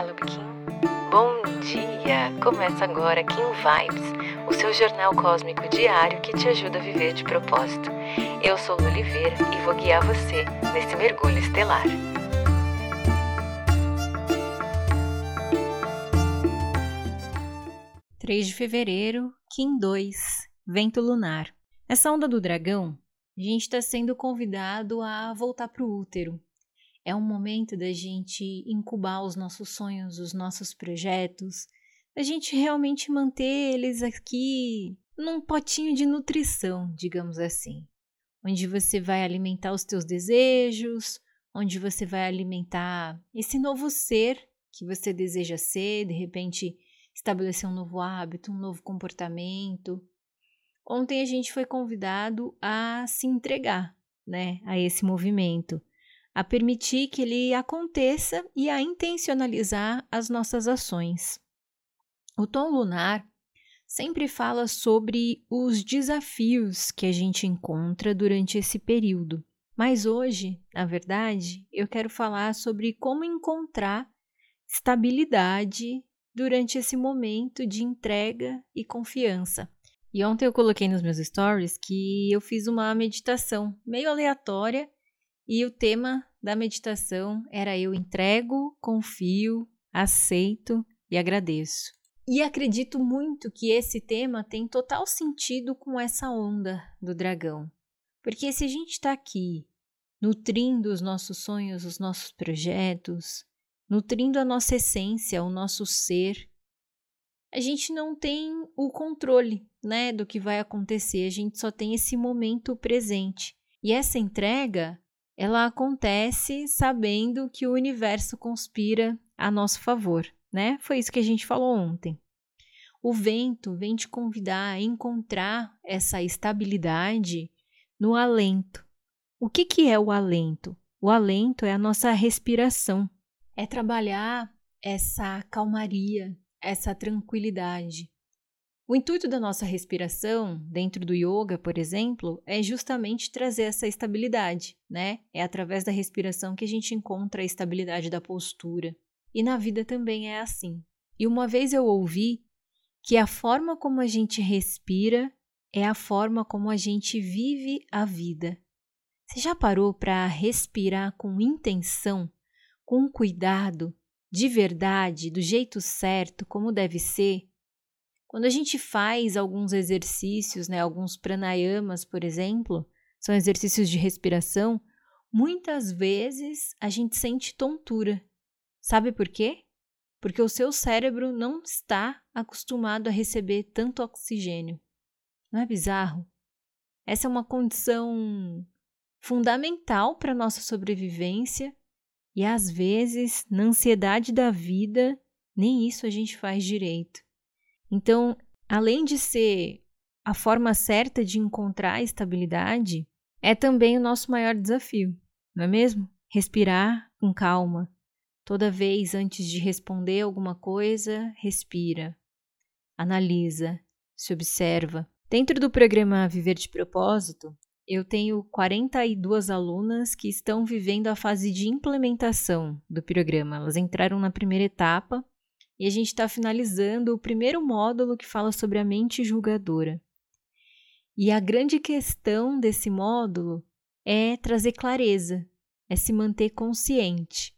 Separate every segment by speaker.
Speaker 1: Olá, Kim. Bom dia! Começa agora Kim Vibes, o seu jornal cósmico diário que te ajuda a viver de propósito. Eu sou Lu Oliveira e vou guiar você nesse mergulho estelar.
Speaker 2: Três de fevereiro, Kim 2, Vento Lunar. Essa onda do dragão, a gente está sendo convidado a voltar para o útero, é um momento da gente incubar os nossos sonhos, os nossos projetos, a gente realmente manter eles aqui num potinho de nutrição, digamos assim, onde você vai alimentar os teus desejos, onde você vai alimentar esse novo ser que você deseja ser, de repente estabelecer um novo hábito, um novo comportamento. Ontem a gente foi convidado a se entregar, né, a esse movimento a permitir que ele aconteça e a intencionalizar as nossas ações. O tom lunar sempre fala sobre os desafios que a gente encontra durante esse período. Mas hoje, na verdade, eu quero falar sobre como encontrar estabilidade durante esse momento de entrega e confiança. E ontem eu coloquei nos meus stories que eu fiz uma meditação meio aleatória e o tema da meditação era eu entrego, confio, aceito e agradeço. E acredito muito que esse tema tem total sentido com essa onda do dragão. Porque se a gente está aqui nutrindo os nossos sonhos, os nossos projetos, nutrindo a nossa essência, o nosso ser, a gente não tem o controle, né, do que vai acontecer, a gente só tem esse momento presente. E essa entrega ela acontece sabendo que o universo conspira a nosso favor, né? Foi isso que a gente falou ontem. O vento vem te convidar a encontrar essa estabilidade no alento. O que, que é o alento? O alento é a nossa respiração, é trabalhar essa calmaria, essa tranquilidade. O intuito da nossa respiração, dentro do yoga, por exemplo, é justamente trazer essa estabilidade, né? É através da respiração que a gente encontra a estabilidade da postura. E na vida também é assim. E uma vez eu ouvi que a forma como a gente respira é a forma como a gente vive a vida. Você já parou para respirar com intenção, com cuidado, de verdade, do jeito certo, como deve ser? Quando a gente faz alguns exercícios, né, alguns pranayamas, por exemplo, são exercícios de respiração, muitas vezes a gente sente tontura. Sabe por quê? Porque o seu cérebro não está acostumado a receber tanto oxigênio. Não é bizarro? Essa é uma condição fundamental para a nossa sobrevivência e às vezes, na ansiedade da vida, nem isso a gente faz direito. Então, além de ser a forma certa de encontrar a estabilidade, é também o nosso maior desafio, não é mesmo? Respirar com calma. Toda vez antes de responder alguma coisa, respira, analisa, se observa. Dentro do programa Viver de Propósito, eu tenho 42 alunas que estão vivendo a fase de implementação do programa. Elas entraram na primeira etapa e a gente está finalizando o primeiro módulo que fala sobre a mente julgadora. E a grande questão desse módulo é trazer clareza, é se manter consciente.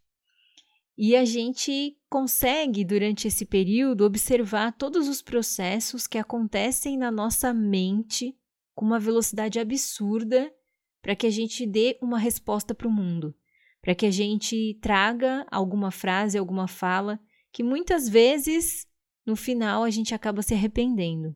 Speaker 2: E a gente consegue, durante esse período, observar todos os processos que acontecem na nossa mente com uma velocidade absurda para que a gente dê uma resposta para o mundo, para que a gente traga alguma frase, alguma fala que muitas vezes no final a gente acaba se arrependendo.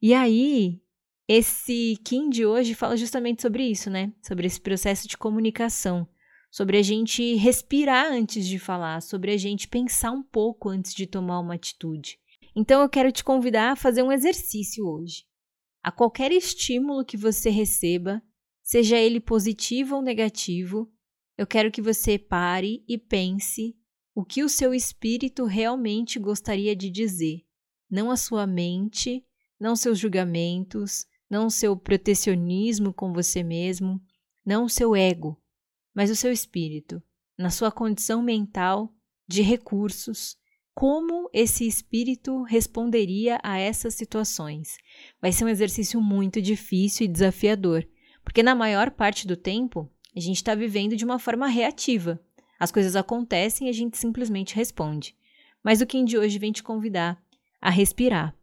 Speaker 2: E aí, esse Kim de hoje fala justamente sobre isso, né? Sobre esse processo de comunicação, sobre a gente respirar antes de falar, sobre a gente pensar um pouco antes de tomar uma atitude. Então eu quero te convidar a fazer um exercício hoje. A qualquer estímulo que você receba, seja ele positivo ou negativo, eu quero que você pare e pense o que o seu espírito realmente gostaria de dizer, não a sua mente, não seus julgamentos, não seu protecionismo com você mesmo, não o seu ego, mas o seu espírito, na sua condição mental, de recursos, como esse espírito responderia a essas situações. Vai ser um exercício muito difícil e desafiador, porque na maior parte do tempo a gente está vivendo de uma forma reativa. As coisas acontecem e a gente simplesmente responde. Mas o Kim de hoje vem te convidar a respirar.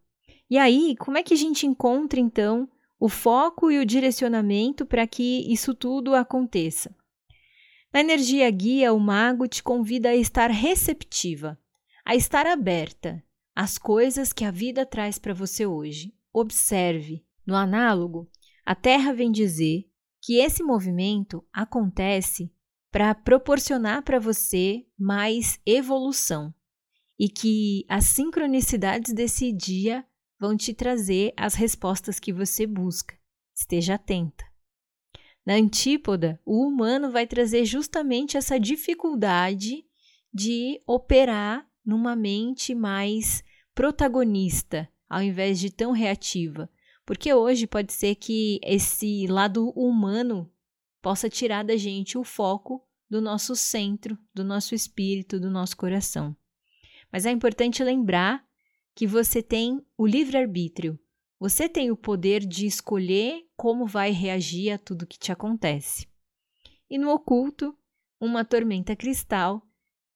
Speaker 2: E aí, como é que a gente encontra então o foco e o direcionamento para que isso tudo aconteça? Na energia guia, o mago te convida a estar receptiva, a estar aberta às coisas que a vida traz para você hoje. Observe. No análogo, a Terra vem dizer que esse movimento acontece para proporcionar para você mais evolução e que as sincronicidades desse dia vão te trazer as respostas que você busca. Esteja atenta. Na antípoda, o humano vai trazer justamente essa dificuldade de operar numa mente mais protagonista, ao invés de tão reativa. Porque hoje pode ser que esse lado humano possa tirar da gente o foco do nosso centro, do nosso espírito, do nosso coração. Mas é importante lembrar que você tem o livre-arbítrio. Você tem o poder de escolher como vai reagir a tudo que te acontece. E no oculto, uma tormenta cristal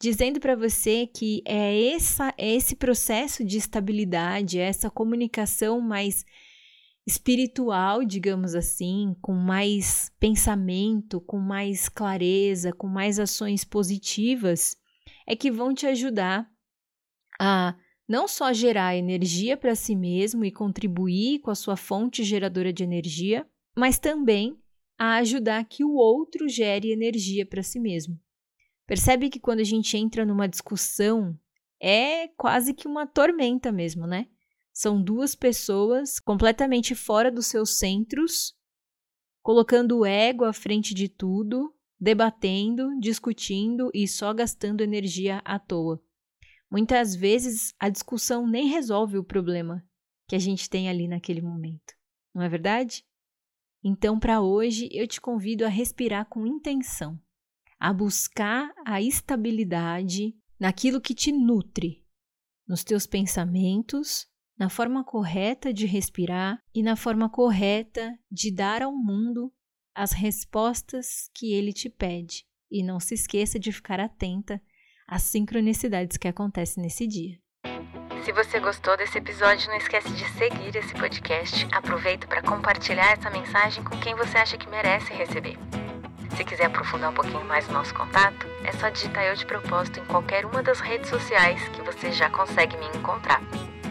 Speaker 2: dizendo para você que é, essa, é esse processo de estabilidade, é essa comunicação mais espiritual, digamos assim, com mais pensamento, com mais clareza, com mais ações positivas, é que vão te ajudar a não só gerar energia para si mesmo e contribuir com a sua fonte geradora de energia, mas também a ajudar que o outro gere energia para si mesmo. Percebe que quando a gente entra numa discussão, é quase que uma tormenta mesmo, né? São duas pessoas completamente fora dos seus centros, colocando o ego à frente de tudo, debatendo, discutindo e só gastando energia à toa. Muitas vezes a discussão nem resolve o problema que a gente tem ali naquele momento, não é verdade? Então, para hoje, eu te convido a respirar com intenção a buscar a estabilidade naquilo que te nutre, nos teus pensamentos, na forma correta de respirar e na forma correta de dar ao mundo as respostas que ele te pede. E não se esqueça de ficar atenta às sincronicidades que acontecem nesse dia.
Speaker 1: Se você gostou desse episódio, não esquece de seguir esse podcast. Aproveita para compartilhar essa mensagem com quem você acha que merece receber. Se quiser aprofundar um pouquinho mais o nosso contato, é só digitar Eu de Propósito em qualquer uma das redes sociais que você já consegue me encontrar.